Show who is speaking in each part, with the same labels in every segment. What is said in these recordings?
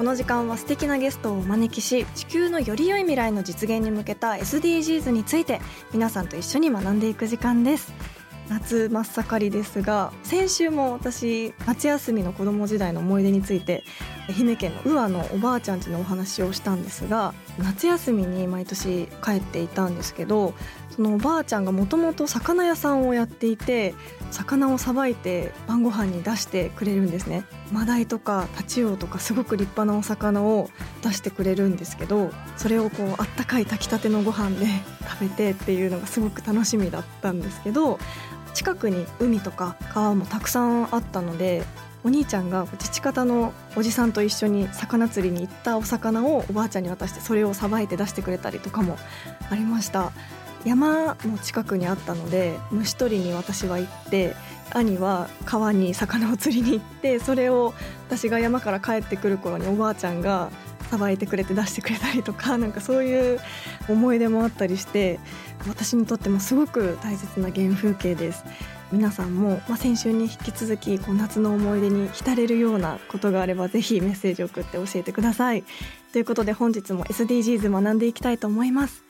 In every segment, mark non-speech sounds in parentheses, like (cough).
Speaker 1: この時間は素敵なゲストをお招きし地球のより良い未来の実現に向けた SDGs について皆さんと一緒に学んでいく時間です。夏真っ盛りですが先週も私夏休みの子供時代の思い出について愛媛県の宇和のおばあちゃんちのお話をしたんですが夏休みに毎年帰っていたんですけどそのおばあちゃんがもともと魚屋さんをやっていて魚をさばいて晩ご飯に出してくれるんですね。マダイとかタチウオとかすごく立派なお魚を出してくれるんですけどそれをこうあったかい炊きたてのご飯で食べてっていうのがすごく楽しみだったんですけど近くに海とか川もたくさんあったのでお兄ちゃんが父方のおじさんと一緒に魚釣りに行ったお魚をおばあちゃんに渡してそれをさばいて出してくれたりとかもありました。山も近くにあったので虫取りに私は行って兄は川に魚を釣りに行ってそれを私が山から帰ってくる頃におばあちゃんがさばいてくれて出してくれたりとかなんかそういう思い出もあったりして私にとってもすごく大切な原風景です。皆さんも、まあ、先週に引き続きこう夏の思い出に浸れるようなことがあればぜひメッセージを送って教えてください。ということで本日も SDGs 学んでいきたいと思います。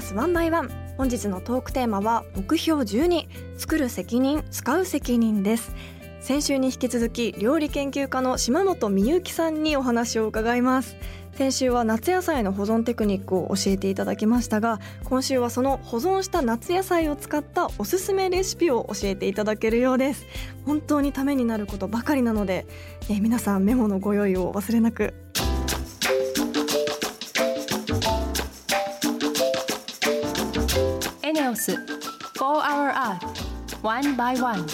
Speaker 1: 4 Hour Earth 1 by 1本日のトークテーマは目標12作る責任使う責任です。先週に引き続き料理研究家の島本美幸さんにお話を伺います。先週は夏野菜の保存テクニックを教えていただきましたが今週はその保存した夏野菜を使ったおすすめレシピを教えていただけるようです。本当にためになることばかりなので、えー皆さんメモのご用意を忘れなく。
Speaker 2: ス4 Hour Earth One by One.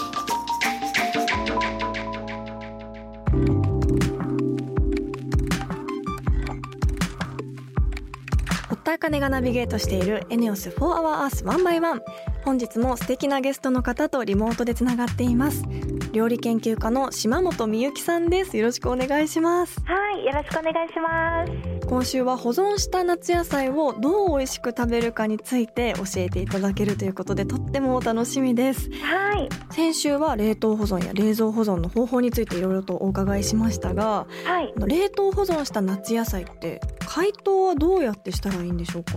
Speaker 1: 堀田茜がナビゲートしているエネオス4 Hour Earth One by One 本日も素敵なゲストの方とリモートでつながっています。料理研究家の島本美幸さんです。よろしくお願いします。
Speaker 3: はい、よろしくお願いします。
Speaker 1: 今週は保存した夏野菜をどう美味しく食べるかについて教えていただけるということでとっても楽しみです。
Speaker 3: はい、
Speaker 1: 先週は冷凍保存や冷蔵保存の方法についていろいろとお伺いしましたが
Speaker 3: はい、
Speaker 1: 冷凍保存した夏野菜って解凍はどうやってしたらいいんでしょうか？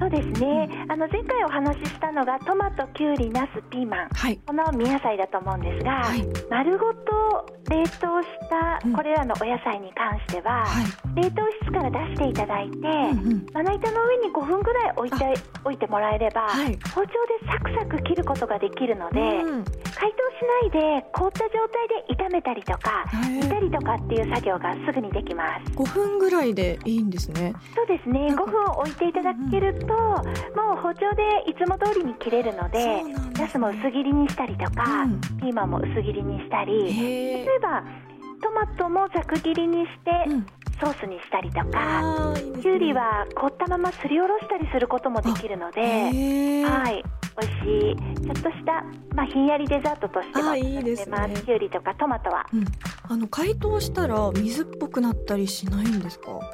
Speaker 3: そうですね。あの前回お話ししたのがトマト、キュウリ、ナス、ピーマン。
Speaker 1: はい。
Speaker 3: この見野菜だと思うんですが、
Speaker 1: はい
Speaker 3: 丸ごと冷凍した
Speaker 1: うん。
Speaker 3: これらのお野菜に関しては、
Speaker 1: はい。
Speaker 3: 冷凍室から出していただいて、
Speaker 1: うんうん。
Speaker 3: まな板の上に5分ぐらい置いておいてもらえれば、
Speaker 1: はい。
Speaker 3: 包丁でサクサク切ることができるので、
Speaker 1: うん
Speaker 3: 解凍しないで凍った状態で炒めたりとか煮たりとかっていう作業がすぐにできます。
Speaker 1: 5分ぐらいでいいんですね。
Speaker 3: そうですね。
Speaker 1: なんか。
Speaker 3: 5分置いていただけると、もう包丁でいつも通りに切れるので
Speaker 1: なすね。
Speaker 3: ナスも薄切りにしたりとか、
Speaker 1: うん。
Speaker 3: ピーマンも薄切りにしたり
Speaker 1: へ
Speaker 3: 例えばトマトもざく切りにして、
Speaker 1: うん
Speaker 3: ソースにしたりとかきゅうりは凍ったまますりおろしたりすることもできるので、はい、美味しい。ちょっとした、まあ、ひんやりデザートとしても
Speaker 1: あいいですね。
Speaker 3: きゅうりとかトマトは、
Speaker 1: うん。あの解凍したら水っぽくなったりしないんですか？
Speaker 3: そのまま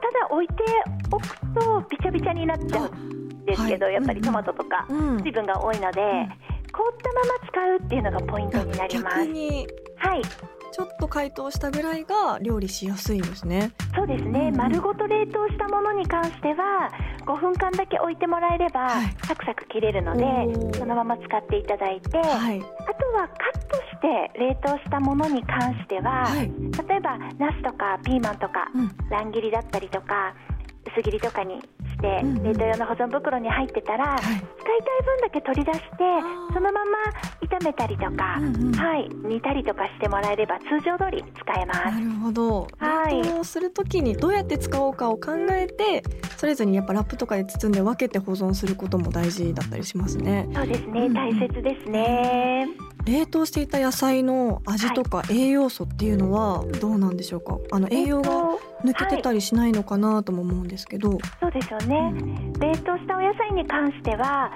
Speaker 3: ただ置いておくとびちゃびちゃになっちゃうんですけど、
Speaker 1: はい。
Speaker 3: やっぱりトマトとか
Speaker 1: うん。
Speaker 3: 水分が多いので、凍ったまま使うっていうのがポイントになります。
Speaker 1: 逆に。
Speaker 3: はい
Speaker 1: ちょっと解凍したぐらいが料理しやすいんですね。
Speaker 3: そうですね、
Speaker 1: うん。うん
Speaker 3: 丸ごと冷凍したものに関しては5分間だけ置いてもらえれば、
Speaker 1: はい。
Speaker 3: サクサク切れるのでそのまま使っていただいて、
Speaker 1: はい。
Speaker 3: あとはカットして冷凍したものに関しては、
Speaker 1: はい。
Speaker 3: 例えばナスとかピーマンとか、
Speaker 1: うん。
Speaker 3: 乱切りだったりとか薄切りとかにして、
Speaker 1: うんうん。
Speaker 3: 冷凍用の保存袋に入ってたら、
Speaker 1: はい。
Speaker 3: 使いたい分だけ取り出して
Speaker 1: ー。
Speaker 3: そのまま炒めたりとか、
Speaker 1: うんうん。
Speaker 3: はい、煮たりとかしてもらえれば通常通り使えます。
Speaker 1: なるほど、
Speaker 3: はい。
Speaker 1: 冷凍するときにどうやって使おうかを考えてそれぞれにやっぱラップとかで包んで分けて保存することも大事だったりしますね。
Speaker 3: そうですね、
Speaker 1: うんうん。
Speaker 3: 大切ですね。
Speaker 1: 冷凍していた野菜の味とか栄養素っていうのはどうなんでしょうか？あの栄養が抜けてたりしないのかなとも思うんですけど、
Speaker 3: そうですよね、冷凍したお野菜に関しては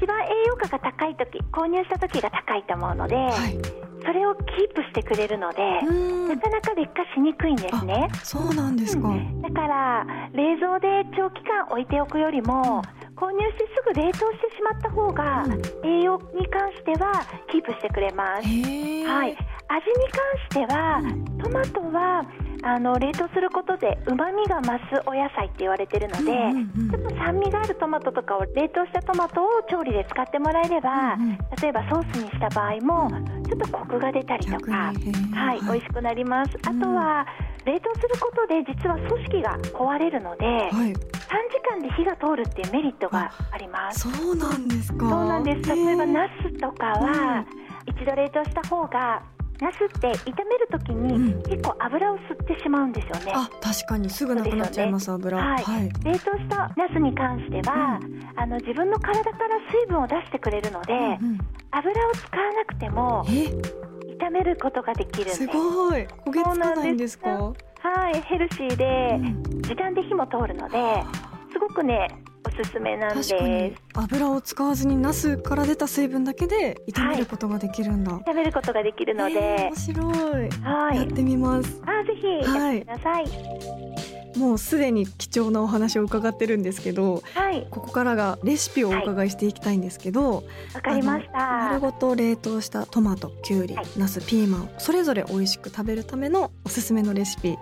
Speaker 3: 一番栄養価が高い時購入した時が高いと思うので、
Speaker 1: はい。
Speaker 3: それをキープしてくれるので、なん。かなか劣化しにくいんですね。
Speaker 1: そうなんですか、
Speaker 3: だから冷蔵で長期間置いておくよりも購入してすぐ冷凍してしまった方が
Speaker 1: うん。
Speaker 3: 栄養に関してはキープしてくれます、はい、味に関しては、トマトはあの冷凍することでうまみが増すお野菜って言われてるので、ちょっと酸味があるトマトとかを冷凍したトマトを調理で使ってもらえれば、
Speaker 1: うんうん。
Speaker 3: 例えばソースにした場合もちょっとコクが出たりと
Speaker 1: 逆
Speaker 3: か、はい、美味しくなります。あとは冷凍することで実は組織が壊れるので、
Speaker 1: はい。
Speaker 3: 短時間で火が通るっていうメリットがあります。
Speaker 1: そうなんですか。
Speaker 3: そうなんです。例えばナスとかは、
Speaker 1: う
Speaker 3: 一度冷凍した方がナスって炒めるときに
Speaker 1: うん。
Speaker 3: 結構油を吸ってしまうんですよね。
Speaker 1: あ確かにすぐなくなっちゃいます油。
Speaker 3: はい。
Speaker 1: はい。
Speaker 3: 冷凍したナスに関しては、あの自分の体から水分を出してくれるので、
Speaker 1: うんうん。
Speaker 3: 油を使わなくても
Speaker 1: え？
Speaker 3: 炒めることができるんで。す。
Speaker 1: すごい。焦げつかないんですか？
Speaker 3: はい、ヘルシーで、
Speaker 1: うん。
Speaker 3: 時短で火も通るので、すごくねおすすめなんです。
Speaker 1: 油を使わずにナスから出た水分だけで炒めることができるんだ、
Speaker 3: 炒めることができるので、
Speaker 1: えー面白い、
Speaker 3: はい。
Speaker 1: やってみます。
Speaker 3: あぜひや
Speaker 1: はい。
Speaker 3: ってください。
Speaker 1: もうすでに貴重なお話を伺ってるんですけど
Speaker 3: はい、
Speaker 1: ここからがレシピをお伺いしていきたいんですけど、
Speaker 3: わかりました。
Speaker 1: 丸ごと冷凍したトマトきゅうり、
Speaker 3: はい。
Speaker 1: ナスピーマンそれぞれ美味しく食べるためのおすすめのレシピ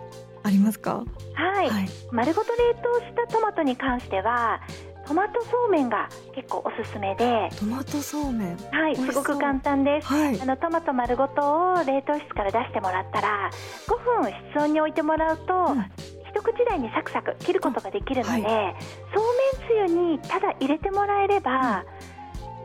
Speaker 1: ありますか？
Speaker 3: はい、
Speaker 1: はい。
Speaker 3: 丸ごと冷凍したトマトに関しては、トマトそうめんが結構おすすめで、
Speaker 1: トマトそうめん。
Speaker 3: はい、すごく簡単です。
Speaker 1: はい。
Speaker 3: あのトマト丸ごとを冷凍室から出してもらったら5分室温に置いてもらうと、
Speaker 1: うん。
Speaker 3: 一口大にサクサク切ることができるので、
Speaker 1: は
Speaker 3: そうめんつゆにただ入れてもらえれば、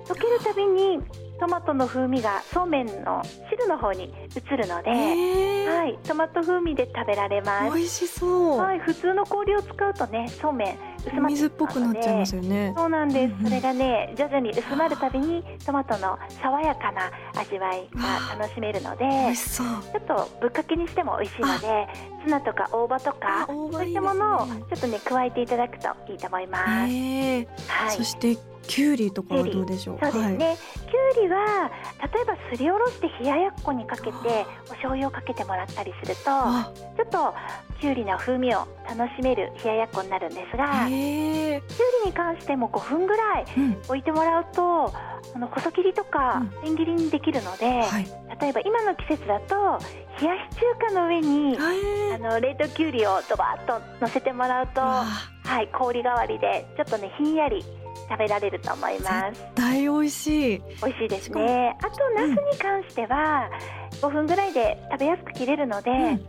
Speaker 3: 溶けるたびにトマトの風味がそうめんの汁の方に移るので、
Speaker 1: えー。
Speaker 3: はい、トマト風味で食べられます。
Speaker 1: 美味しそう、
Speaker 3: はい、普通の氷を使うとね、そうめん薄まって
Speaker 1: 水っぽくなっちゃいますよね。
Speaker 3: そうなんです、それがね徐々に薄まるたびにトマトの爽やかな味わいが楽しめるので
Speaker 1: 美味しそう。
Speaker 3: ちょっとぶっかけにしても美味しいのでツナとか大葉とかそういったものをちょっとね加えていただくといいと思います、
Speaker 1: えー。
Speaker 3: はい。
Speaker 1: そしてきゅうりとかはどうでしょう？
Speaker 3: そうですね、きゅうりは例えばすりおろして冷ややっこにかけてお醤油をかけてもらったりすると
Speaker 1: あ。
Speaker 3: ちょっときゅうりの風味を楽しめる冷ややっこになるんですが、きゅうりに関しても5分ぐらい
Speaker 1: うん。
Speaker 3: 置いてもらうとあの細切りとか
Speaker 1: うん。
Speaker 3: 千切りにできるので、
Speaker 1: はい。
Speaker 3: 例えば今の季節だと冷やし中華の上に
Speaker 1: へ
Speaker 3: あの冷凍きゅうりをドバッと乗せてもらうと、
Speaker 1: わ
Speaker 3: はい、氷代わりでちょっとねひんやり食べられると思います。
Speaker 1: 大美味しい。
Speaker 3: 美味しいですね。あとナスに関しては5分ぐらいで食べやすく切れるので、
Speaker 1: うん。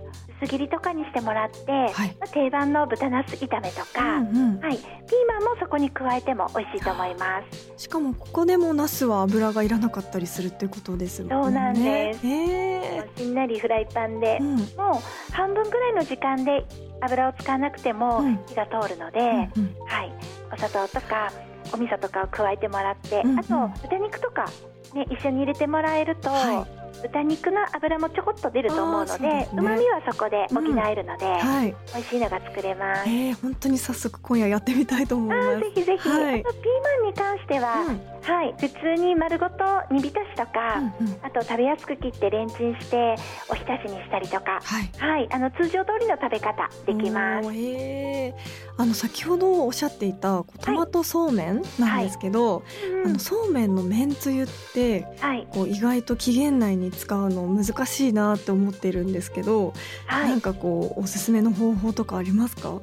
Speaker 3: 薄切りとかにしてもらって、
Speaker 1: はい。
Speaker 3: まあ定番の豚ナス炒めとか、
Speaker 1: うんうん
Speaker 3: はい、ピーマンもそこに加えても美味しいと思います。
Speaker 1: しかもここでもナスは油がいらなかったりするってことですもんね。
Speaker 3: そうなんです。
Speaker 1: へえ
Speaker 3: しんなりフライパンで、
Speaker 1: うん。
Speaker 3: もう半分ぐらいの時間で油を使わなくても
Speaker 1: うん。
Speaker 3: 火が通るので、
Speaker 1: うんうん。
Speaker 3: はい、お砂糖とかお味噌とかを加えてもらって、
Speaker 1: うんうん
Speaker 3: あと豚肉とか、ね、一緒に入れてもらえると、
Speaker 1: は
Speaker 3: 豚肉の脂もちょこっと出ると思うので
Speaker 1: う
Speaker 3: まみはそこで補えるので、
Speaker 1: はい。
Speaker 3: 美味しいのが作れます。
Speaker 1: えー、本当に早速今夜やってみたいと思い
Speaker 3: あ
Speaker 1: ます。
Speaker 3: ーぜひぜひ、
Speaker 1: はい。
Speaker 3: あとピーマンに関しては、
Speaker 1: うん。
Speaker 3: はい、普通に丸ごと煮浸しとか、
Speaker 1: うんうん。
Speaker 3: あと食べやすく切ってレンチンしておひたしにしたりとか、
Speaker 1: はい。
Speaker 3: はい、あの通常通りの食べ方できます。
Speaker 1: おーあの先ほどおっしゃっていたトマトそうめんなんですけど、
Speaker 3: うん。
Speaker 1: あのそうめんのめんつゆって
Speaker 3: はい、
Speaker 1: こう意外と期限内に使うの難しいなって思ってるんですけど、
Speaker 3: はい、
Speaker 1: なんかこうおすすめの方法とかありますか？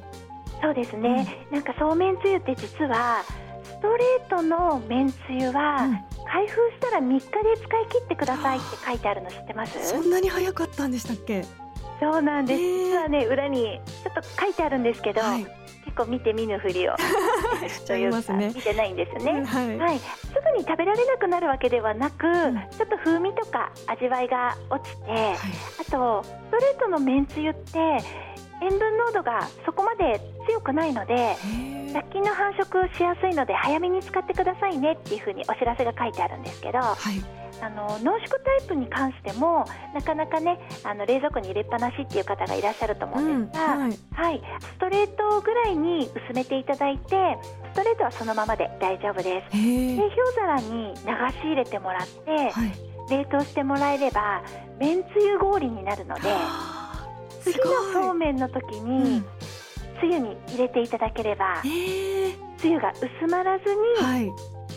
Speaker 3: そうですね。なんかそうめんつゆって実はストレートのめんつゆは、
Speaker 1: うん
Speaker 3: 開封したら3日で使い切ってくださいって書いてあるの知ってます？
Speaker 1: そんなに早かったんでしたっけ？
Speaker 3: そうなんです。
Speaker 1: へー
Speaker 3: 実はね裏にちょっと書いてあるんですけど、
Speaker 1: はい
Speaker 3: 結構見て見ぬふりを (laughs)
Speaker 1: しちゃいますね
Speaker 3: 見てないんですよね。
Speaker 1: はい。
Speaker 3: はい、すぐに食べられなくなるわけではなく、
Speaker 1: ん
Speaker 3: ちょっと風味とか味わいが落ちて、
Speaker 1: はい
Speaker 3: あとストレートのめんつゆって塩分濃度がそこまで強くないので雑菌の繁殖しやすいので早めに使ってくださいねっていうふうにお知らせが書いてあるんですけどあ
Speaker 1: はい。
Speaker 3: の濃縮タイプに関してもなかなかねあの冷蔵庫に入れっぱなしっていう方がいらっしゃると思うんですが、
Speaker 1: はい。
Speaker 3: はい、ストレートぐらいに薄めていただいてストレートはそのままで大丈夫です。で。氷皿に流し入れてもらって
Speaker 1: はい。
Speaker 3: 冷凍してもらえればめんつゆ氷になるので次のそうめんの時
Speaker 1: う
Speaker 3: に
Speaker 1: ん
Speaker 3: つゆに入れていただければ。つゆが薄まらずに
Speaker 1: はい。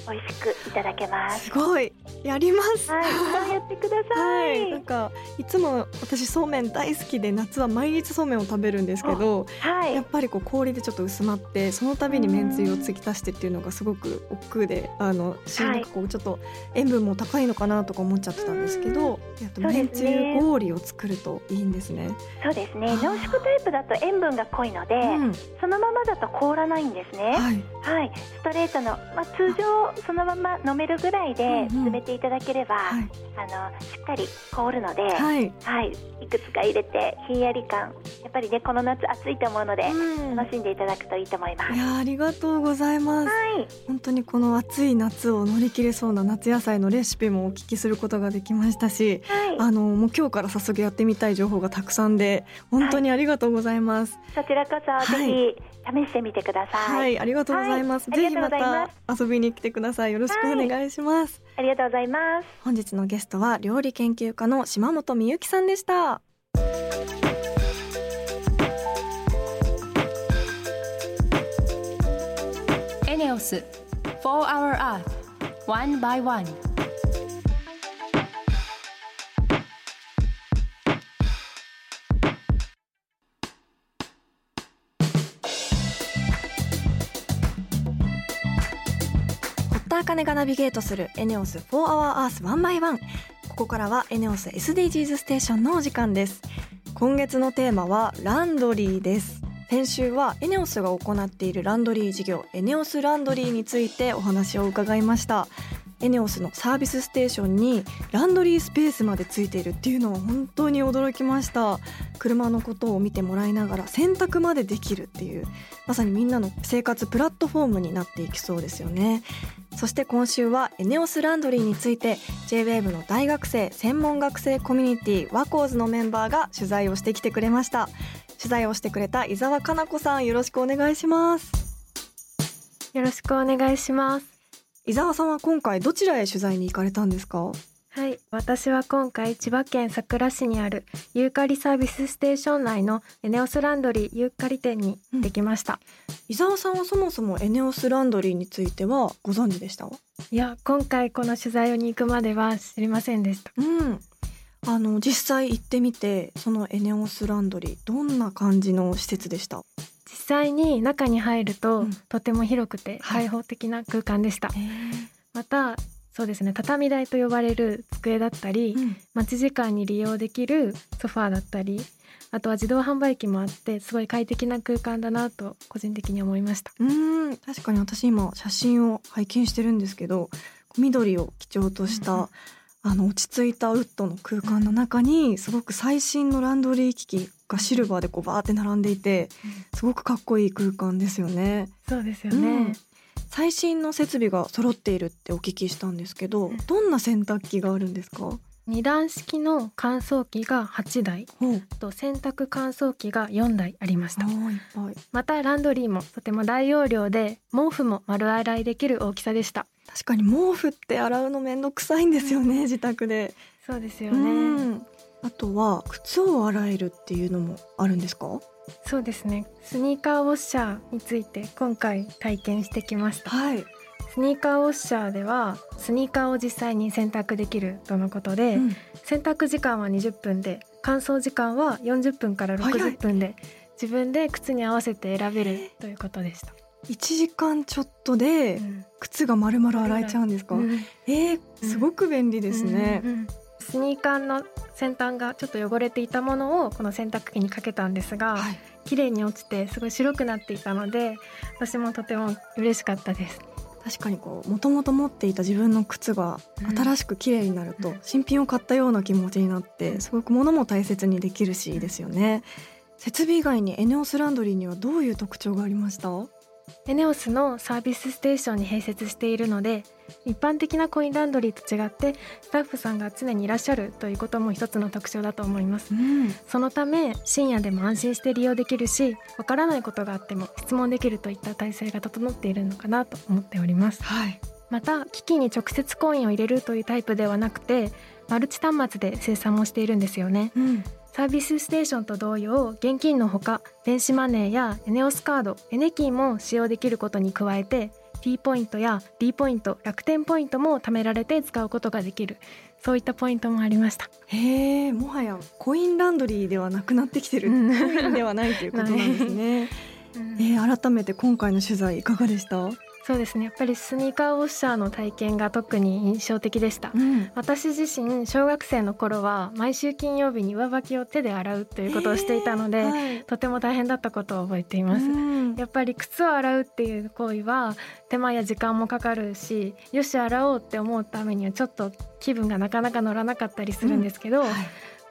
Speaker 3: 美味しくいただけます。
Speaker 1: すごい。やります。
Speaker 3: はい、やってくださ。
Speaker 1: はいい、なんかいつも私そうめん大好きで夏は毎日そうめんを食べるんですけど、
Speaker 3: はい、
Speaker 1: やっぱりこう氷でちょっと薄まってその度にめんつゆを継ぎ足してっていうのがすごく億劫であのしなんかこうちょっと塩分も高いのかなとか思っちゃってたんですけど、やっとめんつゆ氷を作るといいんですね。
Speaker 3: そうですね。濃縮タイプだと塩分が濃いので、
Speaker 1: うん、
Speaker 3: そのままだと凍らないんですね。
Speaker 1: はい、
Speaker 3: はい、ストレートの、まあ、通常そのまま飲めるぐらいで
Speaker 1: うんうん。
Speaker 3: 詰めていただければ、
Speaker 1: はい、
Speaker 3: あのしっかり凍るので、はい、
Speaker 1: はい、
Speaker 3: い、くつか入れてひんやり感、やっぱりねこの夏暑いと思うので、
Speaker 1: うん
Speaker 3: 楽しんでいただくといいと思います。
Speaker 1: いやーありがとうございます。
Speaker 3: はい、
Speaker 1: 本当にこの暑い夏を乗り切れそうな夏野菜のレシピもお聞きすることができましたし、
Speaker 3: はい、
Speaker 1: あのもう今日から早速やってみたい情報がたくさんで本当にありがとうございます。
Speaker 3: そちらこそ
Speaker 1: はい
Speaker 3: ぜひ試してみてくださ。
Speaker 1: はいい、ありがとうございます。
Speaker 3: はい
Speaker 1: ぜひまた遊びに来てください。よろしくお願いします。
Speaker 3: ありがとうございます。
Speaker 1: 本日のゲストは料理研究家の島本美由紀さんでした。
Speaker 2: エネオス4 Hour Earth One by One
Speaker 1: 堀田茜がナビゲートするエネオス4 Hour Earth 1 by 1。ここからはエネオス SDGs ステーションのお時間です。今月のテーマはランドリーです。先週はエネオスが行っているランドリー事業エネオスランドリーについてお話を伺いました。エネオスのサービスステーションにランドリースペースまでついているっていうのは本当に驚きました。車のことを見てもらいながら洗濯までできるっていうまさにみんなの生活プラットフォームになっていきそうですよね。そして今週はエネオスランドリーについて JWAVE の大学生専門学生コミュニティワコーズのメンバーが取材をしてきてくれました。取材をしてくれた伊沢かな子さんよろしくお願いします。
Speaker 4: よろしくお願いします。
Speaker 1: 伊沢さんは今回どちらへ取材に行かれたんですか？
Speaker 4: はい、私は今回千葉県佐倉市にあるユーカリサービスステーション内のエネオスランドリーユーカリ店に行ってきました。
Speaker 1: 伊沢さんはそもそもエネオスランドリーについてはご存知でした？
Speaker 4: いや、今回この取材に行くまでは知りませんでした。
Speaker 1: うんあの実際行ってみてそのエネオスランドリーどんな感じの施設でした？
Speaker 4: 実際に中に入ると、
Speaker 1: うん。
Speaker 4: とても広くて
Speaker 1: はい。
Speaker 4: 開放的な空間でした。また、そうですね、畳台と呼ばれる机だったり、
Speaker 1: うん。
Speaker 4: 待ち時間に利用できるソファーだったり、あとは自動販売機もあってすごい快適な空間だなと個人的に思いました。
Speaker 1: うーん確かに私今写真を拝見してるんですけど緑を基調とした、
Speaker 4: うん。
Speaker 1: あの落ち着いたウッドの空間の中にすごく最新のランドリー機器がシルバーでこうバーって並んでいてすごくかっこいい空間ですよね。
Speaker 4: そうですよね。
Speaker 1: うん。最新の設備が揃っているってお聞きしたんですけどどんな洗濯機があるんですか？
Speaker 4: 二段式の乾燥機が8台と洗濯乾燥機が4台ありました。またランドリーもとても大容量で毛布も丸洗いできる大きさでした。
Speaker 1: 確かに毛布って洗うのめんどくさいんですよね、自宅で。
Speaker 4: そうですよ
Speaker 1: う
Speaker 4: ね
Speaker 1: んあとは靴を洗えるっていうのもあるんですか？
Speaker 4: そうですね。スニーカーウォッシャーについて今回体験してきました。
Speaker 1: はい、
Speaker 4: スニーカーウォッシャーではスニーカーを実際に洗濯できるとのことで、
Speaker 1: うん。
Speaker 4: 洗濯時間は20分で乾燥時間は40分から
Speaker 1: 早い
Speaker 4: 60分で自分で靴に合わせて選べるということでした、
Speaker 1: 1時間ちょっとで
Speaker 4: うん。
Speaker 1: 靴が丸々洗えちゃうんですか、
Speaker 4: うん。
Speaker 1: えー、すごく便利ですね、
Speaker 4: うんうんスニーカーの先端がちょっと汚れていたものをこの洗濯機にかけたんですが、
Speaker 1: はい。
Speaker 4: 綺麗に落ちてすごい白くなっていたので私もとても嬉しかったです。
Speaker 1: 確かにこうもともと持っていた自分の靴が
Speaker 4: うん
Speaker 1: 新しく綺麗になると、
Speaker 4: うん。
Speaker 1: 新品を買ったような気持ちになってすごく物も大切にできるしですよね。設備以外にエネオスランドリーにはどういう特徴がありました
Speaker 4: エネオスのサービスステーションに併設しているので一般的なコインランドリーと違ってスタッフさんが常にいらっしゃるということも一つの特徴だと思います。
Speaker 1: うん。
Speaker 4: そのため深夜でも安心して利用できるしわからないことがあっても質問できるといった体制が整っているのかなと思っております。
Speaker 1: はい。
Speaker 4: また機器に直接コインを入れるというタイプではなくてマルチ端末で生産もしているんですよね。
Speaker 1: うん。
Speaker 4: サービスステーションと同様現金のほか電子マネーやエネオスカードエネキーも使用できることに加えて T ポイントや D ポイント楽天ポイントも貯められて使うことができる。そういったポイントもありました。
Speaker 1: へえもはやコインランドリーではなくなってきてる、
Speaker 4: うん。
Speaker 1: コインではないということなんですね、(laughs) えー、改めて今回の取材いかがでした、
Speaker 4: そうですね。やっぱりスニーカーウォッシャーの体験が特に印象的でした。
Speaker 1: ん、
Speaker 4: 私自身小学生の頃は毎週金曜日に上履きを手で洗うということをしていたので、
Speaker 1: はい。
Speaker 4: とても大変だったことを覚えています、
Speaker 1: うん。
Speaker 4: やっぱり靴を洗うっていう行為は手間や時間もかかるしよし洗おうって思うためにはちょっと気分がなかなか乗らなかったりするんですけど、
Speaker 1: はい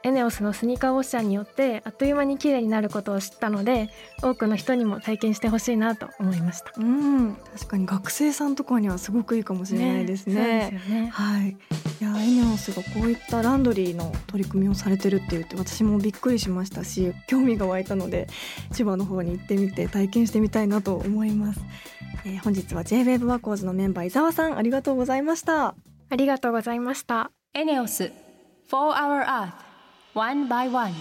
Speaker 4: エネオスのスニーカーウォッシャーによってあっという間に綺麗になることを知ったので多くの人にも体験してほしいなと思いました。
Speaker 1: うん、確かに学生さんとかにはすごくいいかもしれないですね。
Speaker 4: そうですよね。
Speaker 1: はい、いやエネオスがこういったランドリーの取り組みをされてるって言って私もびっくりしましたし興味が湧いたので千葉の方に行ってみて体験してみたいなと思います、えー本日は J-WAVE ワコーズのメンバー伊沢さんありがとうございました。
Speaker 4: ありがとうございました。
Speaker 2: エネオス4 Hour Earth One by One.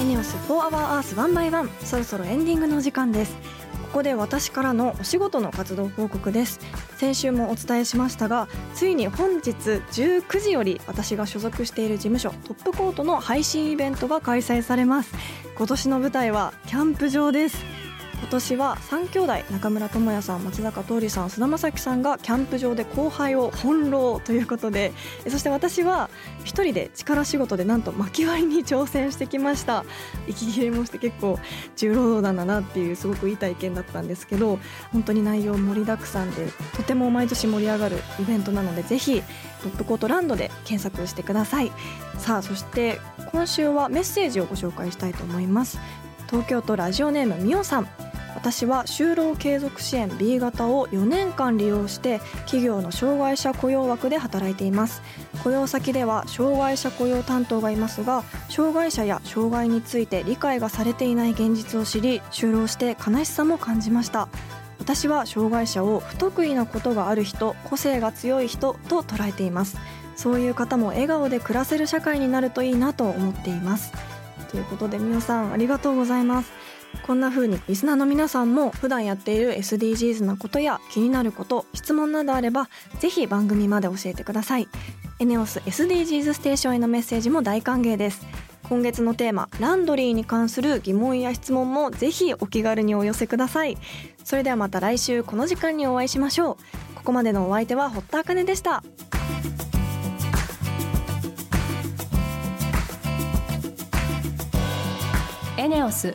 Speaker 1: エネオス4 Hour Earth 1 by 1そろそろエンディングのお時間です。ここで私からのお仕事の活動報告です。先週もお伝えしましたがついに本日19時より私が所属している事務所トップコートの配信イベントが開催されます。今年の舞台はキャンプ場です。今年は3兄弟中村智也さん松坂桃李さん菅田将暉さんがキャンプ場で後輩を翻弄ということでそして私は一人で力仕事でなんと薪割りに挑戦してきました。息切れもして結構重労働だなっていうすごくいい体験だったんですけど本当に内容盛りだくさんでとても毎年盛り上がるイベントなのでぜひトップコートランドで検索してください。さあそして今週はメッセージをご紹介したいと思います。東京都ラジオネームみおさん。私は就労継続支援 B 型を4年間利用して企業の障害者雇用枠で働いています。雇用先では障害者雇用担当がいますが障害者や障害について理解がされていない現実を知り就労して悲しさも感じました。私は障害者を不得意なことがある人個性が強い人と捉えています。そういう方も笑顔で暮らせる社会になるといいなと思っています。ということでみおさんありがとうございます。こんな風にリスナーの皆さんも普段やっている SDGs なことや気になること質問などあればぜひ番組まで教えてください。エネオス SDGs ステーションへのメッセージも大歓迎です。今月のテーマランドリーに関する疑問や質問もぜひお気軽にお寄せください。それではまた来週この時間にお会いしましょう。ここまでのお相手は堀田茜でした。
Speaker 2: エネオス